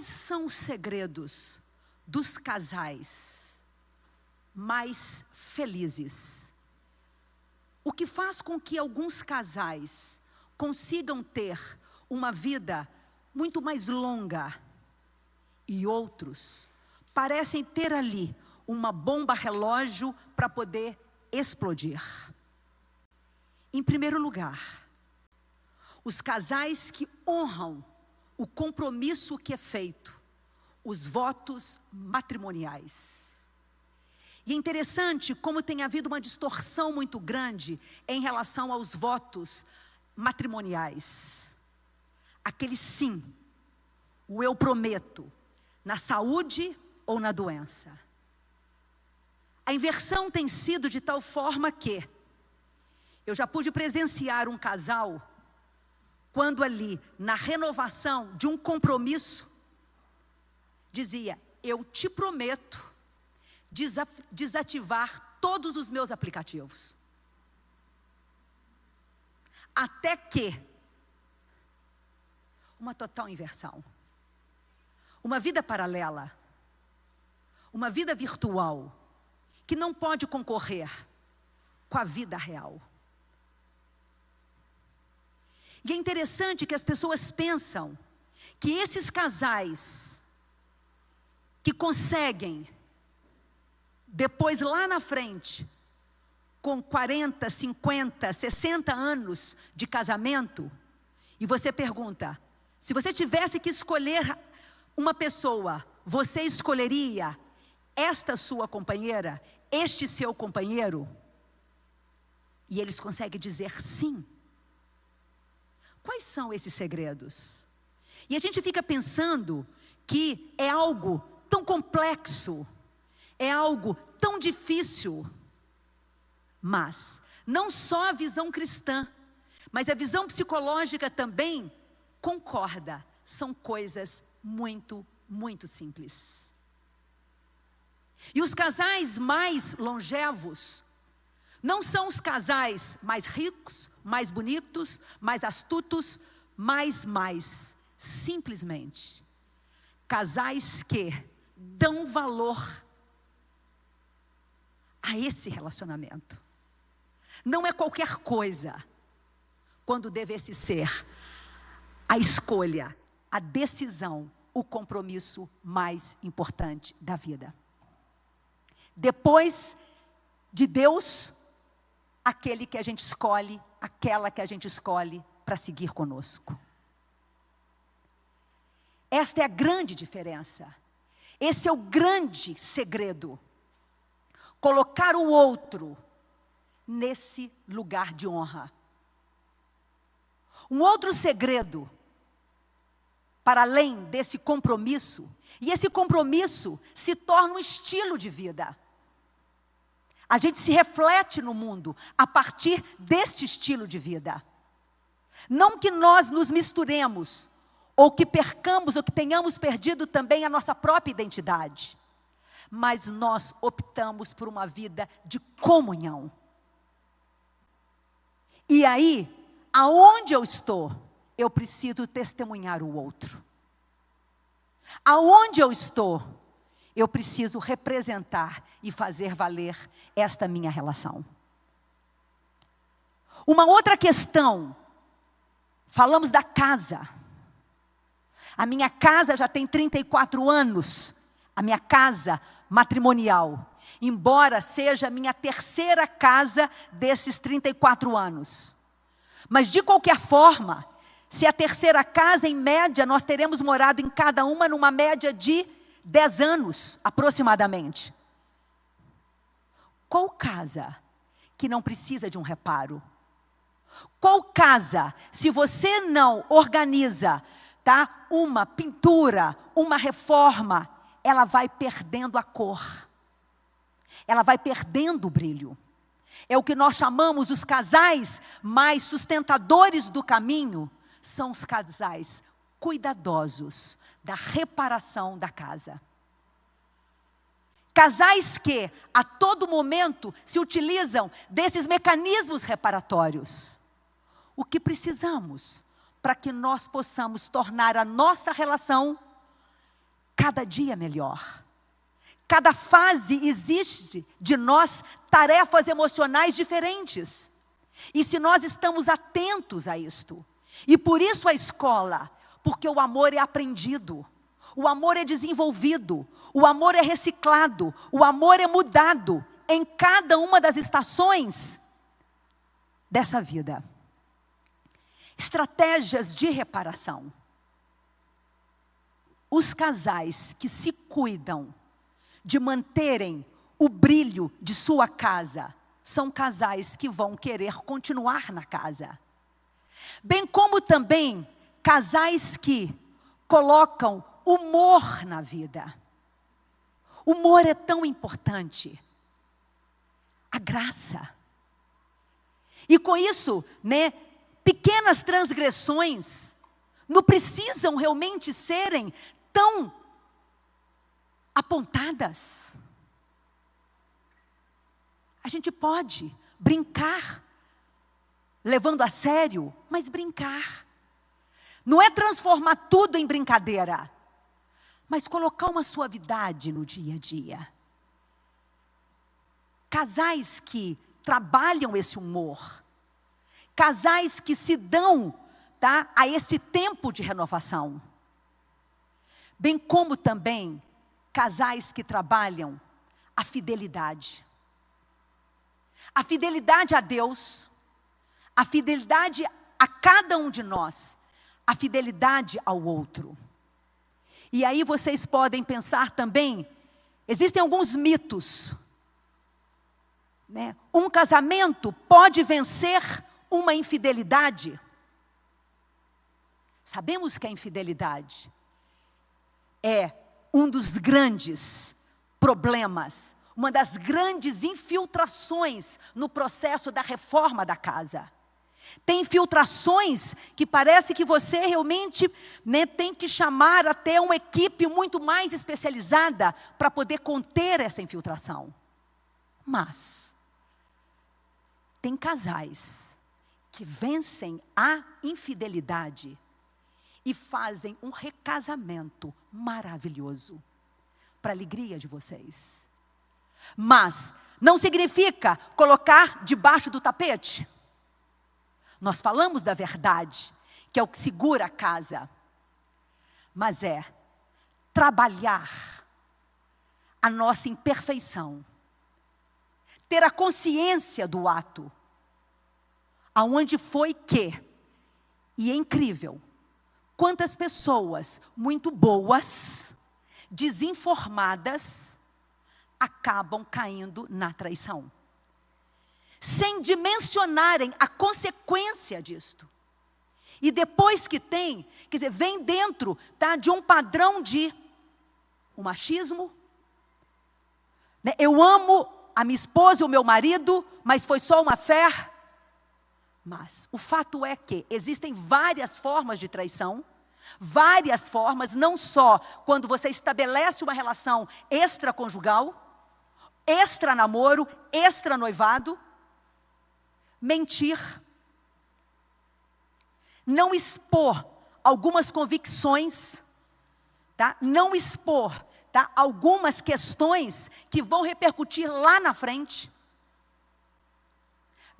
Quais são os segredos dos casais mais felizes? O que faz com que alguns casais consigam ter uma vida muito mais longa e outros parecem ter ali uma bomba relógio para poder explodir. Em primeiro lugar, os casais que honram o compromisso que é feito, os votos matrimoniais. E é interessante como tem havido uma distorção muito grande em relação aos votos matrimoniais. Aquele sim, o eu prometo, na saúde ou na doença. A inversão tem sido de tal forma que eu já pude presenciar um casal quando ali, na renovação de um compromisso, dizia: Eu te prometo desativar todos os meus aplicativos. Até que uma total inversão. Uma vida paralela, uma vida virtual, que não pode concorrer com a vida real. E é interessante que as pessoas pensam que esses casais que conseguem, depois lá na frente, com 40, 50, 60 anos de casamento, e você pergunta: se você tivesse que escolher uma pessoa, você escolheria esta sua companheira, este seu companheiro? E eles conseguem dizer sim. Quais são esses segredos? E a gente fica pensando que é algo tão complexo, é algo tão difícil. Mas não só a visão cristã, mas a visão psicológica também concorda. São coisas muito, muito simples. E os casais mais longevos não são os casais mais ricos, mais bonitos, mais astutos, mais, mais. Simplesmente, casais que dão valor a esse relacionamento. Não é qualquer coisa, quando devesse ser a escolha, a decisão, o compromisso mais importante da vida. Depois de Deus, aquele que a gente escolhe, aquela que a gente escolhe para seguir conosco. Esta é a grande diferença. Esse é o grande segredo. Colocar o outro nesse lugar de honra. Um outro segredo, para além desse compromisso, e esse compromisso se torna um estilo de vida. A gente se reflete no mundo a partir deste estilo de vida. Não que nós nos misturemos, ou que percamos, ou que tenhamos perdido também a nossa própria identidade, mas nós optamos por uma vida de comunhão. E aí, aonde eu estou, eu preciso testemunhar o outro. Aonde eu estou, eu preciso representar e fazer valer esta minha relação. Uma outra questão, falamos da casa. A minha casa já tem 34 anos, a minha casa matrimonial, embora seja a minha terceira casa desses 34 anos. Mas de qualquer forma, se a terceira casa, em média, nós teremos morado em cada uma numa média de 10 anos aproximadamente. Qual casa que não precisa de um reparo? Qual casa, se você não organiza, tá, uma pintura, uma reforma, ela vai perdendo a cor. Ela vai perdendo o brilho. É o que nós chamamos os casais mais sustentadores do caminho, são os casais cuidadosos, da reparação da casa. Casais que, a todo momento, se utilizam desses mecanismos reparatórios. O que precisamos para que nós possamos tornar a nossa relação cada dia melhor. Cada fase existe de nós tarefas emocionais diferentes. E se nós estamos atentos a isto, e por isso a escola, porque o amor é aprendido, o amor é desenvolvido, o amor é reciclado, o amor é mudado em cada uma das estações dessa vida. Estratégias de reparação. Os casais que se cuidam de manterem o brilho de sua casa são casais que vão querer continuar na casa. Bem como também casais que colocam humor na vida. Humor é tão importante. A graça. E com isso, né, pequenas transgressões não precisam realmente serem tão apontadas. A gente pode brincar, levando a sério, mas brincar. Não é transformar tudo em brincadeira, mas colocar uma suavidade no dia a dia. Casais que trabalham esse humor, casais que se dão tá, a este tempo de renovação, bem como também casais que trabalham a fidelidade. A fidelidade a Deus, a fidelidade a cada um de nós, a fidelidade ao outro. E aí vocês podem pensar também, existem alguns mitos. Né? Um casamento pode vencer uma infidelidade. Sabemos que a infidelidade é um dos grandes problemas, uma das grandes infiltrações no processo da reforma da casa. Tem infiltrações que parece que você realmente né, tem que chamar até uma equipe muito mais especializada para poder conter essa infiltração. Mas, tem casais que vencem a infidelidade e fazem um recasamento maravilhoso para a alegria de vocês. Mas não significa colocar debaixo do tapete. Nós falamos da verdade, que é o que segura a casa. Mas é trabalhar a nossa imperfeição. Ter a consciência do ato. Aonde foi que, e é incrível, Quantas pessoas muito boas, desinformadas, acabam caindo na traição, sem dimensionarem a consequência disto. E depois que tem, quer dizer, vem dentro tá, de um padrão de o machismo. Né? Eu amo a minha esposa e o meu marido, mas foi só uma fé. Mas o fato é que existem várias formas de traição, várias formas, não só quando você estabelece uma relação extraconjugal, extra namoro, extra noivado, mentir, não expor algumas convicções, tá? Não expor, tá? Algumas questões que vão repercutir lá na frente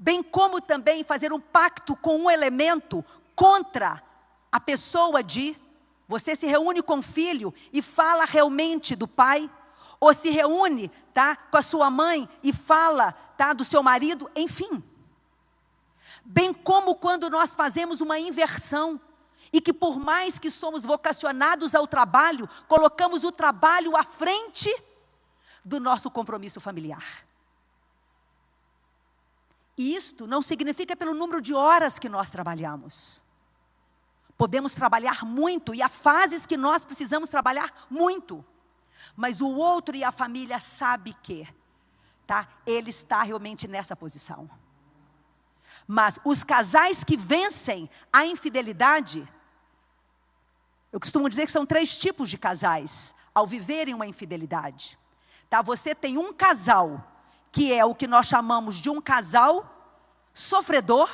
bem como também fazer um pacto com um elemento contra a pessoa de você se reúne com o filho e fala realmente do pai, ou se reúne, tá, com a sua mãe e fala, tá, do seu marido, enfim. Bem como quando nós fazemos uma inversão e que por mais que somos vocacionados ao trabalho, colocamos o trabalho à frente do nosso compromisso familiar. E isto não significa pelo número de horas que nós trabalhamos. Podemos trabalhar muito e há fases que nós precisamos trabalhar muito. Mas o outro e a família sabe que, tá? Ele está realmente nessa posição. Mas os casais que vencem a infidelidade, eu costumo dizer que são três tipos de casais ao viverem uma infidelidade. Tá? Você tem um casal que é o que nós chamamos de um casal sofredor,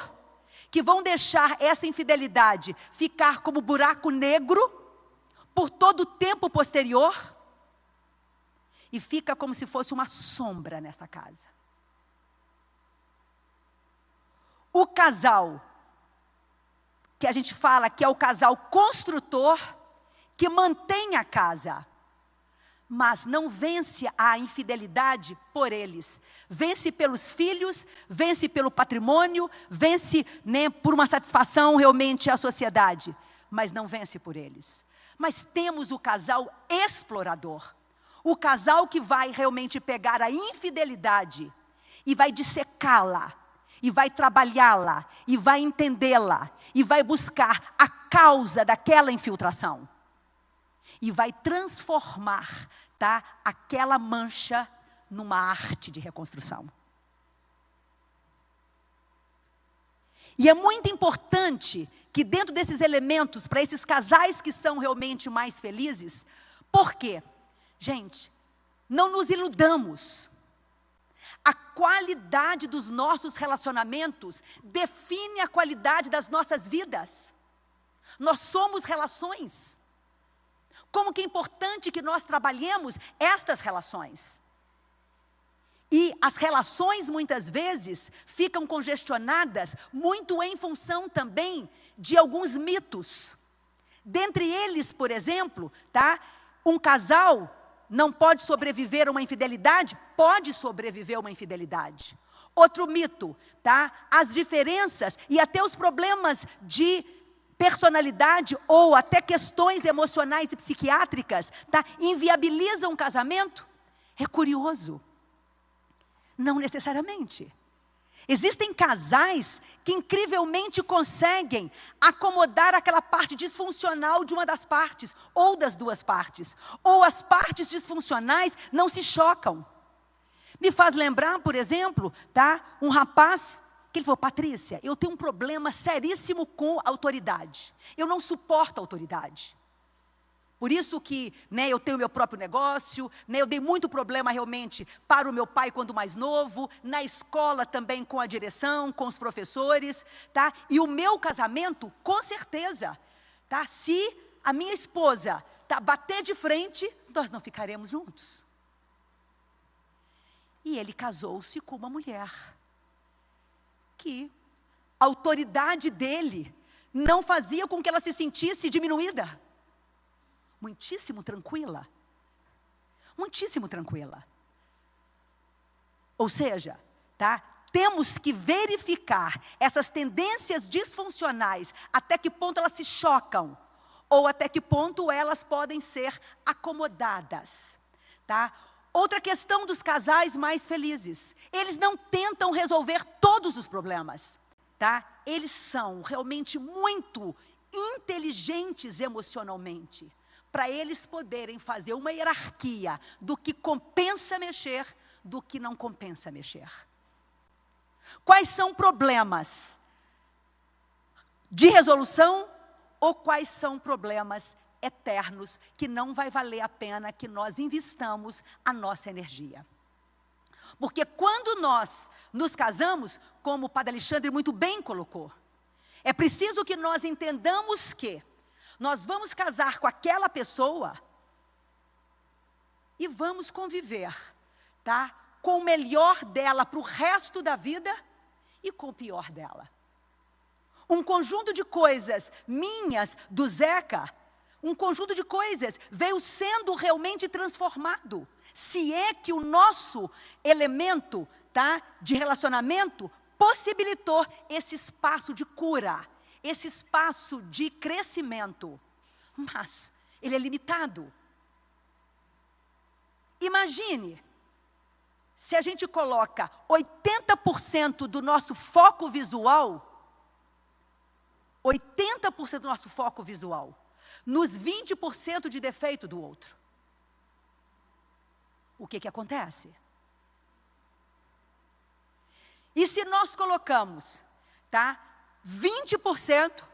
que vão deixar essa infidelidade ficar como buraco negro, por todo o tempo posterior e fica como se fosse uma sombra nessa casa. O casal, que a gente fala que é o casal construtor, que mantém a casa, mas não vence a infidelidade por eles. Vence pelos filhos, vence pelo patrimônio, vence né, por uma satisfação realmente à sociedade, mas não vence por eles. Mas temos o casal explorador, o casal que vai realmente pegar a infidelidade e vai dissecá-la, e vai trabalhá-la, e vai entendê-la, e vai buscar a causa daquela infiltração. E vai transformar, tá, aquela mancha numa arte de reconstrução. E é muito importante que dentro desses elementos, para esses casais que são realmente mais felizes, por quê? Gente, não nos iludamos. A qualidade dos nossos relacionamentos define a qualidade das nossas vidas. Nós somos relações. Como que é importante que nós trabalhemos estas relações. E as relações muitas vezes ficam congestionadas muito em função também de alguns mitos. Dentre eles, por exemplo, tá? Um casal não pode sobreviver a uma infidelidade? Pode sobreviver a uma infidelidade. Outro mito, tá? As diferenças e até os problemas de personalidade ou até questões emocionais e psiquiátricas, tá? Inviabilizam o casamento? É curioso. Não necessariamente. Existem casais que incrivelmente conseguem acomodar aquela parte disfuncional de uma das partes, ou das duas partes. Ou as partes disfuncionais não se chocam. Me faz lembrar, por exemplo, tá, um rapaz que ele falou: Patrícia, eu tenho um problema seríssimo com autoridade. Eu não suporto autoridade. Por isso que né, eu tenho meu próprio negócio, né, eu dei muito problema realmente para o meu pai quando mais novo, na escola também com a direção, com os professores, tá? E o meu casamento, com certeza, tá? Se a minha esposa tá, bater de frente, nós não ficaremos juntos. E ele casou-se com uma mulher que a autoridade dele não fazia com que ela se sentisse diminuída muitíssimo tranquila. Muitíssimo tranquila. Ou seja, tá? Temos que verificar essas tendências disfuncionais, até que ponto elas se chocam, ou até que ponto elas podem ser acomodadas, tá? Outra questão dos casais mais felizes, eles não tentam resolver todos os problemas, tá? Eles são realmente muito inteligentes emocionalmente para eles poderem fazer uma hierarquia do que compensa mexer, do que não compensa mexer. Quais são problemas de resolução ou quais são problemas eternos que não vai valer a pena que nós investamos a nossa energia? Porque quando nós nos casamos, como o Padre Alexandre muito bem colocou, é preciso que nós entendamos que nós vamos casar com aquela pessoa e vamos conviver, tá? Com o melhor dela para o resto da vida e com o pior dela. Um conjunto de coisas minhas, do Zeca, um conjunto de coisas veio sendo realmente transformado. Se é que o nosso elemento, tá, de relacionamento possibilitou esse espaço de cura, esse espaço de crescimento, mas ele é limitado. Imagine se a gente coloca 80% do nosso foco visual, 80% do nosso foco visual, nos 20% de defeito do outro. O que que acontece? E se nós colocamos, tá? 20%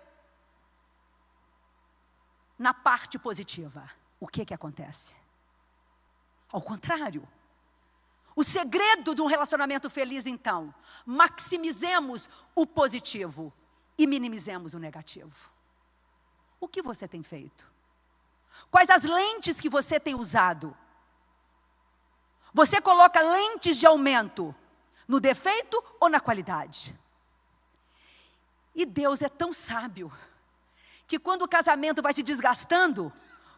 na parte positiva. O que que acontece? Ao contrário. O segredo de um relacionamento feliz, então, maximizemos o positivo e minimizemos o negativo. O que você tem feito? Quais as lentes que você tem usado? Você coloca lentes de aumento no defeito ou na qualidade? E Deus é tão sábio que quando o casamento vai se desgastando,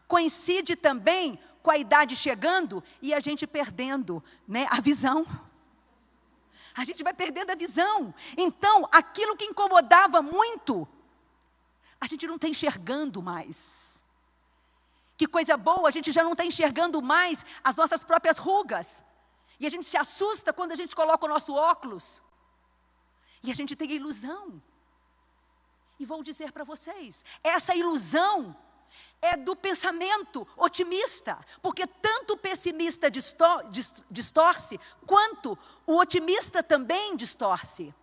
coincide também com a idade chegando e a gente perdendo né, a visão. A gente vai perdendo a visão. Então, aquilo que incomodava muito, a gente não está enxergando mais. Que coisa boa, a gente já não está enxergando mais as nossas próprias rugas. E a gente se assusta quando a gente coloca o nosso óculos. E a gente tem a ilusão. E vou dizer para vocês: essa ilusão é do pensamento otimista, porque tanto o pessimista distorce, quanto o otimista também distorce.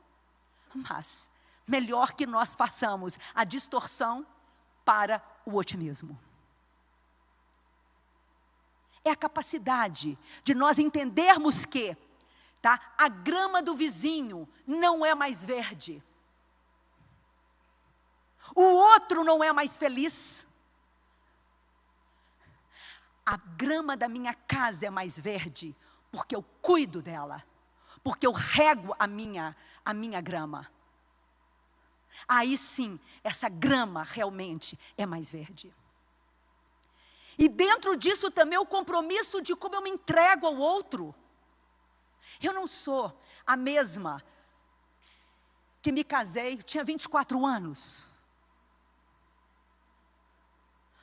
Mas melhor que nós façamos a distorção para o otimismo. É a capacidade de nós entendermos que tá, a grama do vizinho não é mais verde. O outro não é mais feliz. A grama da minha casa é mais verde, porque eu cuido dela, porque eu rego a minha, a minha grama. Aí sim, essa grama realmente é mais verde. E dentro disso também o compromisso de como eu me entrego ao outro. Eu não sou a mesma que me casei, tinha 24 anos.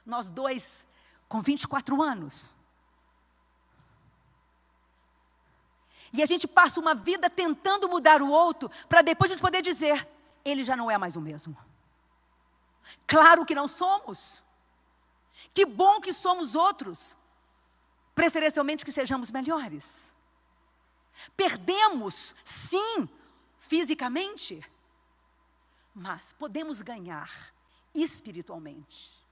Nós dois com 24 anos. E a gente passa uma vida tentando mudar o outro, para depois a gente poder dizer: ele já não é mais o mesmo. Claro que não somos. Que bom que somos outros. Preferencialmente que sejamos melhores. Perdemos, sim, fisicamente, mas podemos ganhar espiritualmente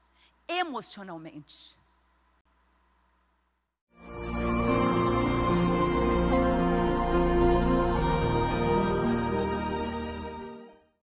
emocionalmente.